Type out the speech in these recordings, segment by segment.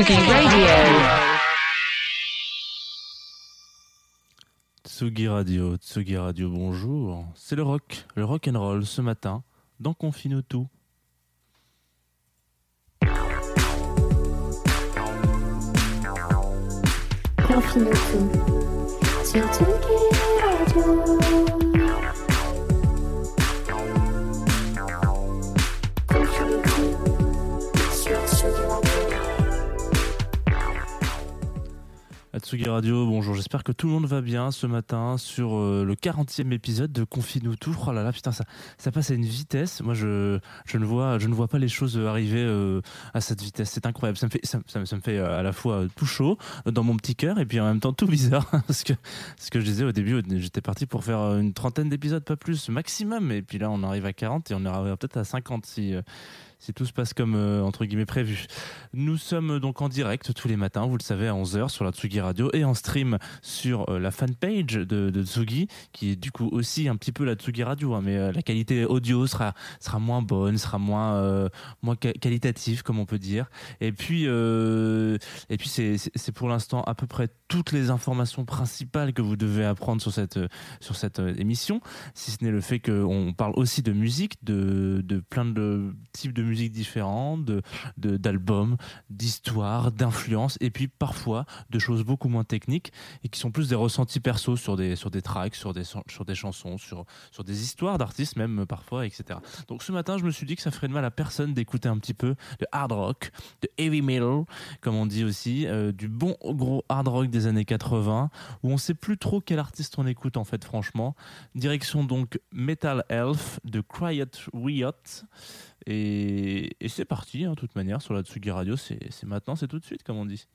Radio. Tsugi Radio, Tsugi Radio, bonjour. C'est le rock, le rock and roll ce matin dans Confine tout. Confine tout sur Tsugi Radio. À Tsugi Radio, bonjour. J'espère que tout le monde va bien ce matin sur euh, le 40e épisode de Confine tout. Oh là là, putain, ça, ça passe à une vitesse. Moi, je, je, ne vois, je ne vois pas les choses arriver euh, à cette vitesse. C'est incroyable. Ça me fait, ça, me- fait euh, à la fois tout chaud euh, dans mon petit cœur et puis en même temps tout bizarre. Parce que ce que je disais au début, j'étais parti pour faire euh, une trentaine d'épisodes, pas plus, maximum. Et puis là, on arrive à 40 et on arrivera peut-être à 50 si. Si tout se passe comme euh, entre guillemets prévu. Nous sommes donc en direct tous les matins, vous le savez, à 11h sur la Tsugi Radio et en stream sur euh, la fanpage de, de Tsugi, qui est du coup aussi un petit peu la Tsugi Radio, hein, mais euh, la qualité audio sera, sera moins bonne, sera moins, moins qua- qualitative, comme on peut dire. Et puis, et puis c'est, pour l'instant à peu près toutes les informations principales que vous devez apprendre sur cette, sur cette émission, si ce n'est le fait qu'on parle aussi de musique, de, de plein de types de musique différents, de, de- d'albums, d'histoires, d'influences, et puis parfois de choses beaucoup moins techniques et qui sont plus des ressentis perso sur des, sur des tracks, sur des, sur des chansons, sur, sur des histoires d'artistes même euh, parfois, etc. Donc ce matin, je me suis dit que ça ferait de mal à personne d'écouter un petit peu de hard rock, de heavy metal, comme on dit aussi, euh, du bon gros hard rock des années 80, où on sait plus trop quel artiste on écoute en fait, franchement. Direction donc Metal Elf de Quiet Riot. Et, c'est parti, hein, de toute manière, sur la Tsugi Radio, c'est maintenant, c'est tout de suite, comme on dit.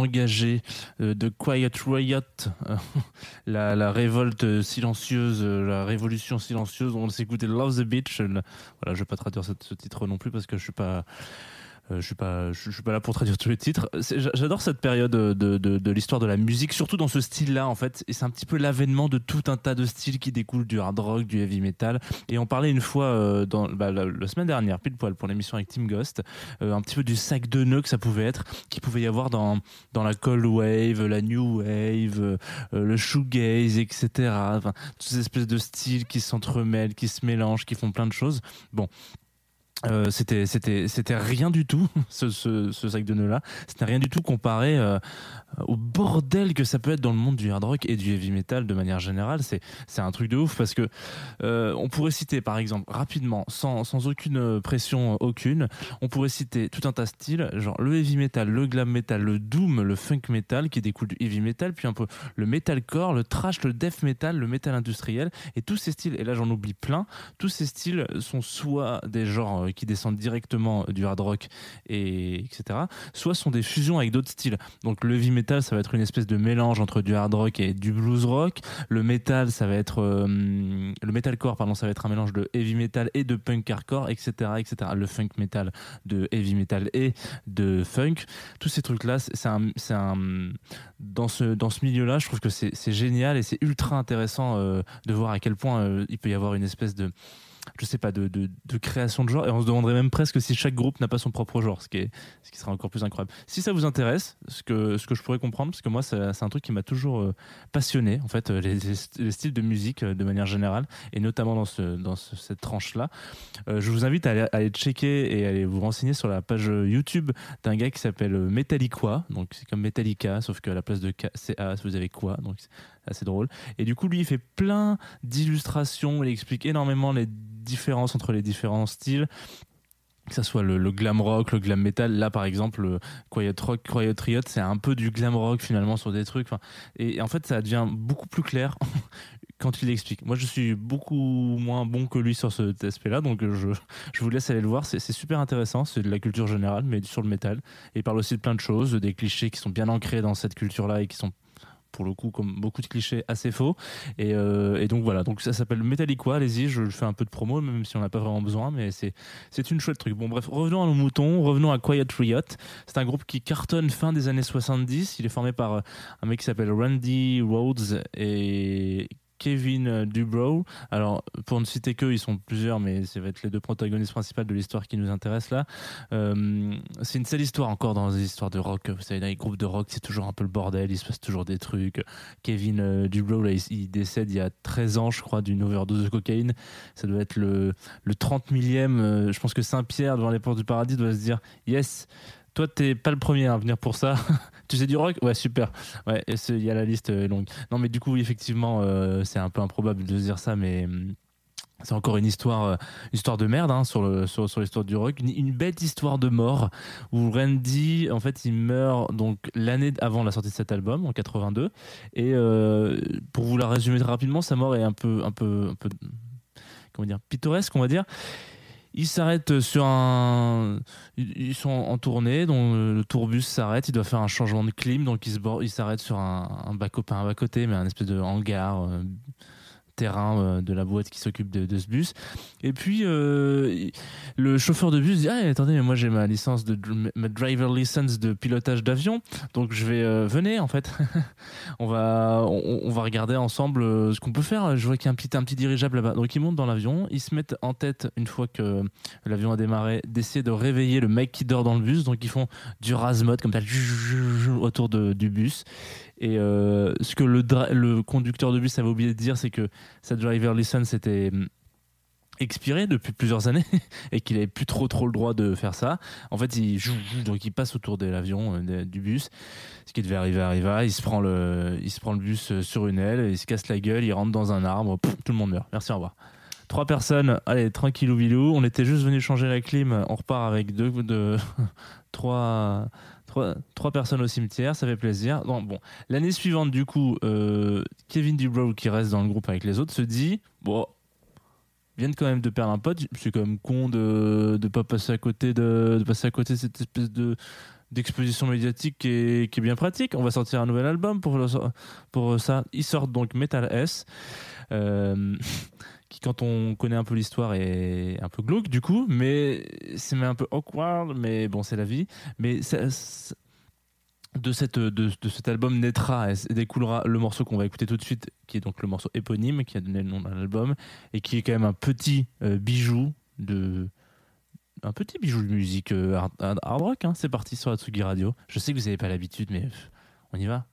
Engagées euh, de Quiet Riot, euh, la, révolte silencieuse, euh, la révolution silencieuse. On s'écoutait Love the Beach. Voilà, je vais pas traduire ce, ce titre non plus parce que je suis pas. Euh, je suis pas, je, suis pas là pour traduire tous les titres. J'adore cette période de, de, l'histoire de la musique, surtout dans ce style-là en fait. Et c'est un petit peu l'avènement de tout un tas de styles qui découlent du hard rock, du heavy metal. Et on parlait une fois euh, dans bah, la, semaine dernière, pile poil pour l'émission avec Team Ghost, euh, un petit peu du sac de nœuds que ça pouvait être, qu'il pouvait y avoir dans dans la cold wave, la new wave, euh, le shoegaze, etc. Toutes ces espèces de styles qui s'entremêlent, qui se mélangent, qui font plein de choses. Bon. Euh, c'était c'était c'était rien du tout ce, ce, sac de nœuds là c'était rien du tout comparé euh, au bordel que ça peut être dans le monde du hard rock et du heavy metal de manière générale. C'est c'est un truc de ouf parce que euh, on pourrait citer par exemple rapidement sans, sans aucune pression aucune on pourrait citer tout un tas de styles genre le heavy metal le glam metal le doom le funk metal qui découle du heavy metal puis un peu le metalcore le trash le death metal le metal industriel. Et tous ces styles et là j'en oublie plein tous ces styles sont soit des genres qui descendent directement du hard rock et etc soit sont des fusions avec d'autres styles. Donc le heavy metal ça va être une espèce de mélange entre du hard rock et du blues rock. Le metal ça va être euh, le metalcore pardon ça va être un mélange de heavy metal et de punk hardcore etc etc le funk metal de heavy metal et de funk. Tous ces trucs là c'est un, un dans ce dans ce milieu là je trouve que c'est génial et c'est ultra intéressant euh, de voir à quel point euh, il peut y avoir une espèce de je sais pas de, de, création de genre et on se demanderait même presque si chaque groupe n'a pas son propre genre ce qui est ce qui serait encore plus incroyable. Si ça vous intéresse ce que ce que je pourrais comprendre parce que moi c'est un truc qui m'a toujours euh, passionné en fait euh, les, les- les styles de musique euh, de manière générale et notamment dans ce dans ce- cette tranche là je vous invite à aller, checker et à aller vous renseigner sur la page YouTube d'un gars qui s'appelle Metalliqua donc c'est comme Metallica sauf qu'à la place de K A vous avez quoi? Donc assez drôle et du coup lui il fait plein d'illustrations il explique énormément les différences entre les différents styles que ça soit le, glam rock, le glam metal. Là, par exemple, le Quiet Rock, Quiet Riot, c'est un peu du glam rock finalement sur des trucs. Et, en fait, ça devient beaucoup plus clair quand il l'explique. Moi, je suis beaucoup moins bon que lui sur cet aspect-là, donc je, je vous laisse aller le voir. C'est c'est super intéressant. C'est de la culture générale, mais sur le métal. Et il parle aussi de plein de choses, des clichés qui sont bien ancrés dans cette culture-là et qui sont pour le coup, comme beaucoup de clichés, assez faux. Et, euh, et donc voilà, donc ça s'appelle Metallica, allez-y, je fais un peu de promo, même si on n'a pas vraiment besoin, mais c'est c'est une chouette truc. Bon bref, revenons à nos moutons, revenons à Quiet Riot. C'est un groupe qui cartonne fin des années 70. Il est formé par euh, un mec qui s'appelle Randy Rhodes et Kevin euh, Dubrow. Alors, pour ne citer qu'eux, ils sont plusieurs, mais ça va être les deux protagonistes principaux de l'histoire qui nous intéresse là. Euh, c'est une seule histoire encore dans les histoires de rock. Vous savez, dans les groupes de rock, c'est toujours un peu le bordel, il se passe toujours des trucs. Kevin euh, Dubrow, il, décède il y a 13 ans, je crois, d'une overdose de cocaïne. Ça doit être le, le 30 millième. je pense que Saint-Pierre, devant les portes du paradis, doit se dire Yes, toi, t'es pas le premier à venir pour ça. tu sais du rock? Ouais, super. Ouais, il y a la liste euh, longue. Non, mais du coup, effectivement, euh, c'est un peu improbable de dire ça, mais. hum, c'est encore une histoire, euh, histoire de merde hein, sur sur, sur l'histoire du rock, une, une bête histoire de mort où Randy en fait il meurt donc l'année avant la sortie de cet album en 82 et pour vous la résumer rapidement sa mort est un peu un peu un peu comment dire pittoresque on va dire ils s'arrêtent sur un. Sont en tournée, donc euh, le tourbus s'arrête. Il doit faire un changement de clim, donc ils s'arrêtent sur un, un bas un bas côté, mais un espèce de hangar. Terrain euh, de la boîte qui s'occupe de, ce bus. Et puis euh, le chauffeur de bus dit ah attendez mais moi j'ai ma licence de ma driver license de pilotage d'avion. Donc je vais euh, venez en fait. On va on, va regarder ensemble ce qu'on peut faire. Je vois qu'il y a un petit un petit dirigeable là-bas. Donc ils montent dans l'avion. Ils se mettent en tête une fois que l'avion a démarré d'essayer de réveiller le mec qui dort dans le bus. Donc ils font du rasmode comme ça autour du bus et euh, ce que le, conducteur de bus avait oublié de dire c'est que sa driver license était hum, expiré depuis plusieurs années et qu'il avait plus trop trop le droit de faire ça. En fait, il donc il passe autour de l'avion euh, de- du bus. Ce qui devait arriver arriva. Il se prend le il se prend le bus euh, sur une aile, il se casse la gueule, il rentre dans un arbre, tout le monde meurt. Merci, au revoir. Trois personnes, allez, tranquillou bilou. On était juste venu changer la clim. On repart avec deux, deux trois, trois, personnes au cimetière. Ça fait plaisir. Bon, l'année suivante, du coup, euh, Kevin Dubrow, qui reste dans le groupe avec les autres, se dit bon, viennent quand même de perdre un pote. C'est quand même con de de pas passer à côté de, passer à côté cette espèce de d'exposition médiatique qui est, qui est bien pratique. On va sortir un nouvel album pour, pour ça. Ils sortent donc Metal S. euh, qui quand on connaît un peu l'histoire est un peu glauque du coup mais c'est un peu awkward mais bon c'est la vie mais de, cette, de, de cet album naîtra et découlera le morceau qu'on va écouter tout de suite, qui est donc le morceau éponyme, qui a donné le nom à l'album, et qui est quand même un petit euh, bijou de. Un petit bijou de musique euh, hard, rock, hein. c'est parti sur Atsugi Radio. Je sais que vous n'avez pas l'habitude, mais on y va.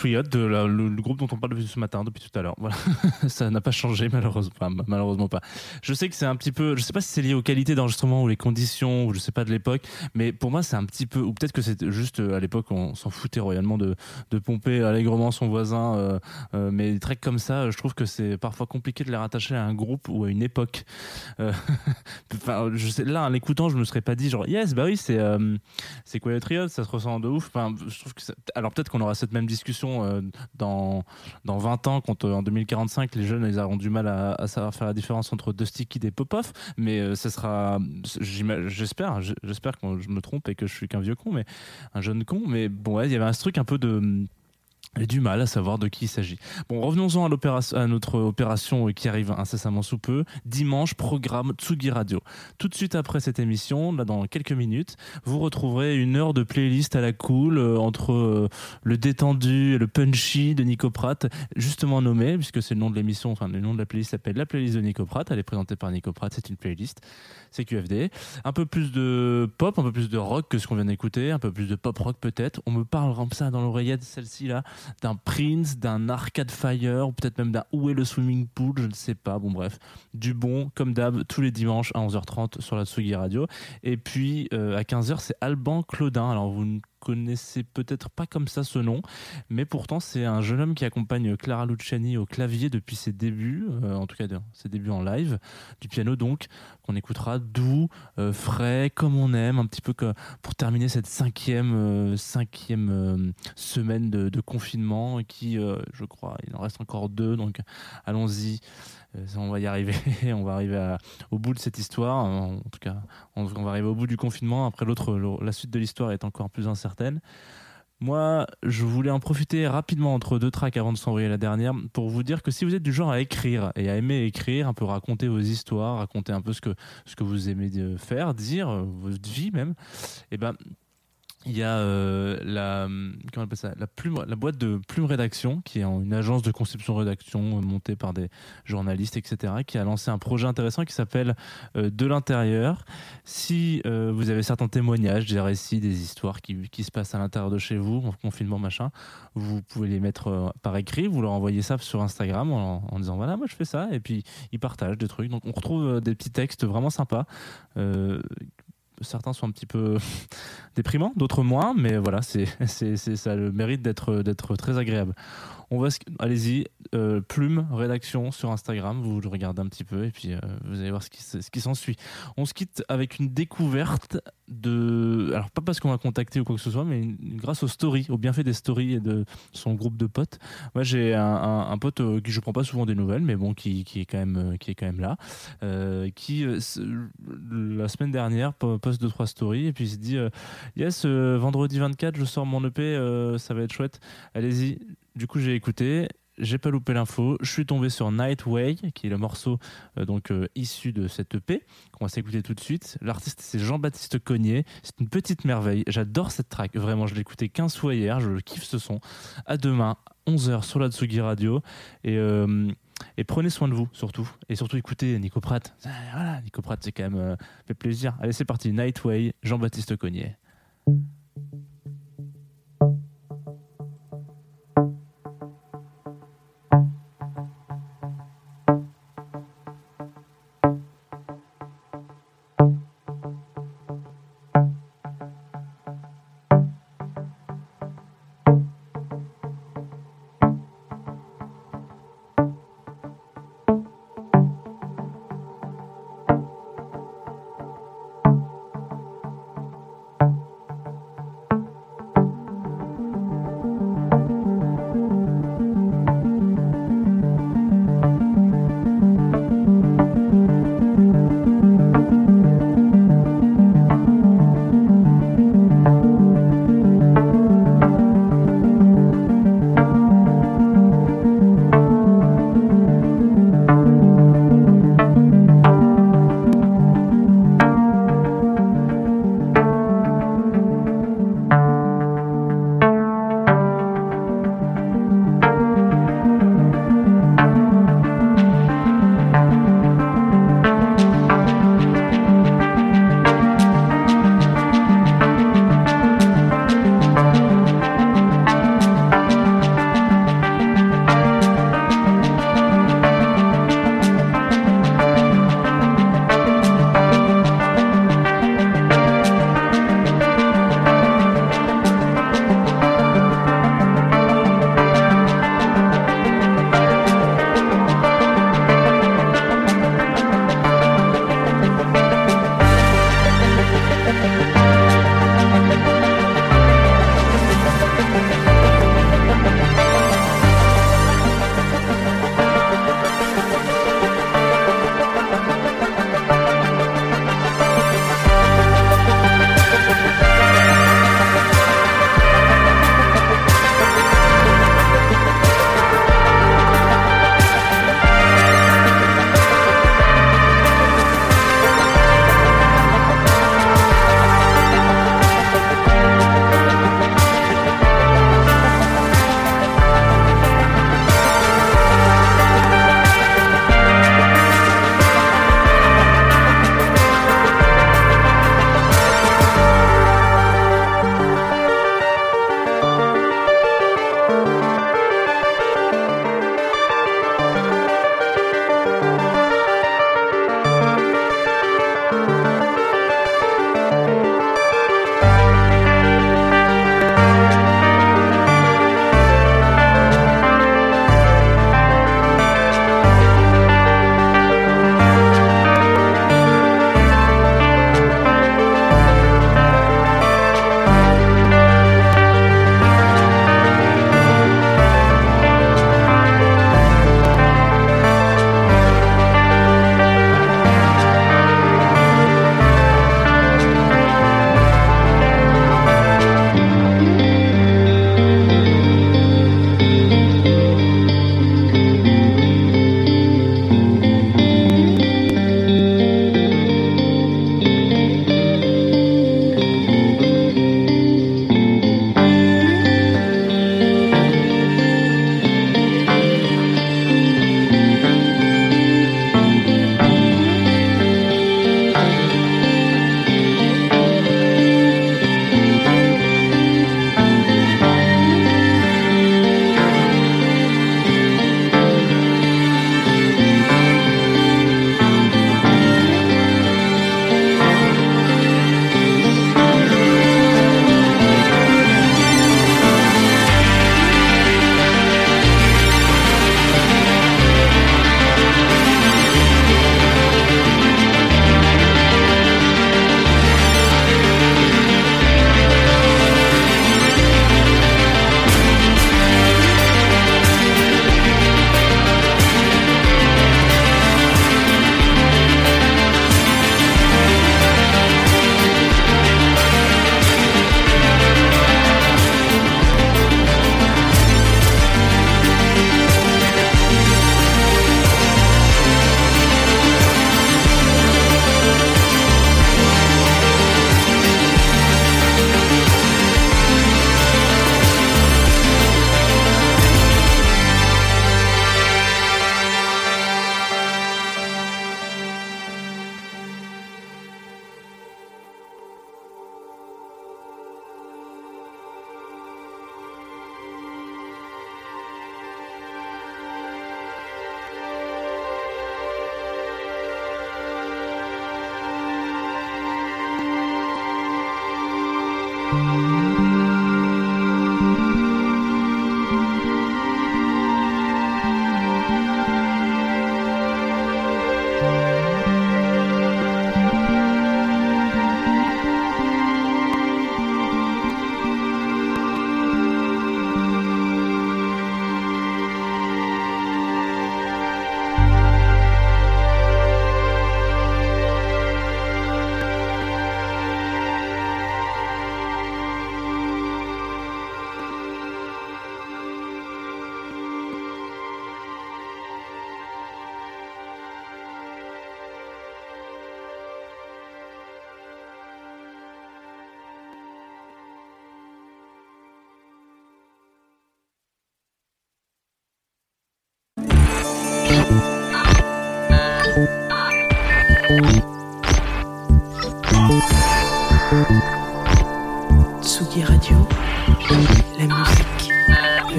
De Quiet Riot, de la- le, groupe dont on parle depuis ce matin, depuis tout à l'heure. Voilà. ça n'a pas changé, malheureusement, enfin, malheureusement pas. Je sais que c'est un petit peu, je sais pas si c'est lié aux qualités d'enregistrement ou les conditions, ou je sais pas de l'époque, mais pour moi c'est un petit peu, ou peut-être que c'est juste euh, à l'époque on s'en foutait royalement de, de pomper allègrement son voisin, euh, euh, mais des tracks comme ça, je trouve que c'est parfois compliqué de les rattacher à un groupe ou à une époque. Enfin, je sais, là, en l'écoutant, je me serais pas dit genre yes, bah oui, c'est c'est Quiet Riot, ça se ressent de ouf. Enfin, je trouve que alors peut-être qu'on aura cette même discussion euh, dans dans 20 ans quand euh, en 2045 les jeunes ils auront du mal à, savoir faire la différence entre Dusty et Popoff, mais euh, ça sera j'ima- j'espère j'espère que je me trompe et que je suis qu'un vieux con mais un jeune con. Mais bon ouais, il y avait un truc un peu de j'ai du mal à savoir de qui il s'agit. Bon, revenons-en à, notre opération qui arrive incessamment sous peu. Dimanche, programme Tsugi Radio. Tout de suite après cette émission, là dans quelques minutes, vous retrouverez une heure de playlist à la cool euh, entre euh, le détendu et le punchy de Nico Pratt, justement nommé, puisque c'est le nom de l'émission, enfin le nom de la playlist s'appelle La playlist de Nico Pratt. Elle est présentée par Nico Pratt, c'est une playlist. C'est QFD. Un peu plus de pop, un peu plus de rock que ce qu'on vient d'écouter, un peu plus de pop rock peut-être. On me parle comme ça dans l'oreillette, celle-ci là d'un Prince, d'un Arcade Fire, peut-être même d'un Où est le swimming pool, je ne sais pas. Bon, bref, du bon, comme d'hab, tous les dimanches à 11h30 sur la Tsugi Radio. Et puis euh, à 15h, c'est Alban Claudin. Alors vous ne connaissez peut-être pas comme ça ce nom, mais pourtant c'est un jeune homme qui accompagne Clara Luciani au clavier depuis ses débuts, euh, en tout cas ses débuts en live, du piano donc, qu'on écoutera doux, euh, frais, comme on aime, un petit peu que, pour terminer cette cinquième, euh, cinquième semaine de, de confinement qui, je crois, il en reste encore deux, donc allons-y. Euh, on va y arriver, on va arriver au bout de cette histoire. En tout cas, on, va arriver au bout du confinement. Après, l'autre, la suite de l'histoire est encore plus incertaine. Moi, je voulais en profiter rapidement entre deux tracks avant de s'envoyer la dernière pour vous dire que si vous êtes du genre à écrire et à aimer écrire, un peu raconter vos histoires, raconter un peu ce que, ce que vous aimez faire, dire, votre vie même, et ben il y a euh, la, comment on appelle ça, la, boîte de Plume Rédaction, qui est une agence de conception rédaction euh, montée par des journalistes, etc., qui a lancé un projet intéressant qui s'appelle euh, De l'intérieur. Si vous avez certains témoignages, des récits, des histoires qui, qui se passent à l'intérieur de chez vous, en confinement, machin, vous pouvez les mettre par écrit, vous leur envoyez ça sur Instagram en, disant voilà, moi je fais ça, et puis ils partagent des trucs. Donc on retrouve des petits textes vraiment sympas. Certains sont un petit peu déprimants, d'autres moins, mais voilà, c'est, c'est, ça a le mérite d'être, très agréable. On va, allez-y, euh, plume, rédaction sur Instagram, vous le regardez un petit peu et puis euh, vous allez voir ce qui s'ensuit. On se quitte avec une découverte alors pas parce qu'on va contacter ou quoi que ce soit, mais grâce aux stories, au bienfait des stories et de son groupe de potes. Moi, j'ai un, pote euh, qui je prends pas souvent des nouvelles, mais bon, qui, est quand même, euh, qui est quand même là, euh, qui la semaine dernière po- poste deux trois stories et puis il se dit yes vendredi 24 je sors mon EP ça va être chouette allez-y du coup j'ai écouté j'ai pas loupé l'info. Je suis tombé sur Nightway qui est le morceau euh, donc euh, issu de cette EP qu'on va s'écouter tout de suite. L'artiste c'est Jean-Baptiste Cognier. C'est une petite merveille. J'adore cette track. Vraiment je l'ai écouté 15 fois hier. Je kiffe ce son. À demain 11h sur la Tsugi Radio. Et euh, et prenez soin de vous surtout. Et surtout écoutez Nico Pratt. Ah, voilà Nico Pratt c'est quand même fait plaisir. Allez c'est parti. Nightway Jean-Baptiste Cognier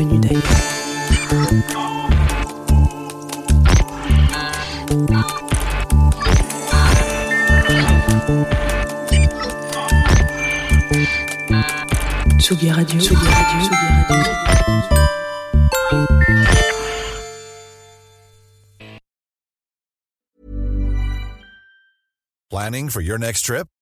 venue d'ailleurs. Tsugi Radio, Tsugi Radio, Tsugi Radio. Planning for your next trip?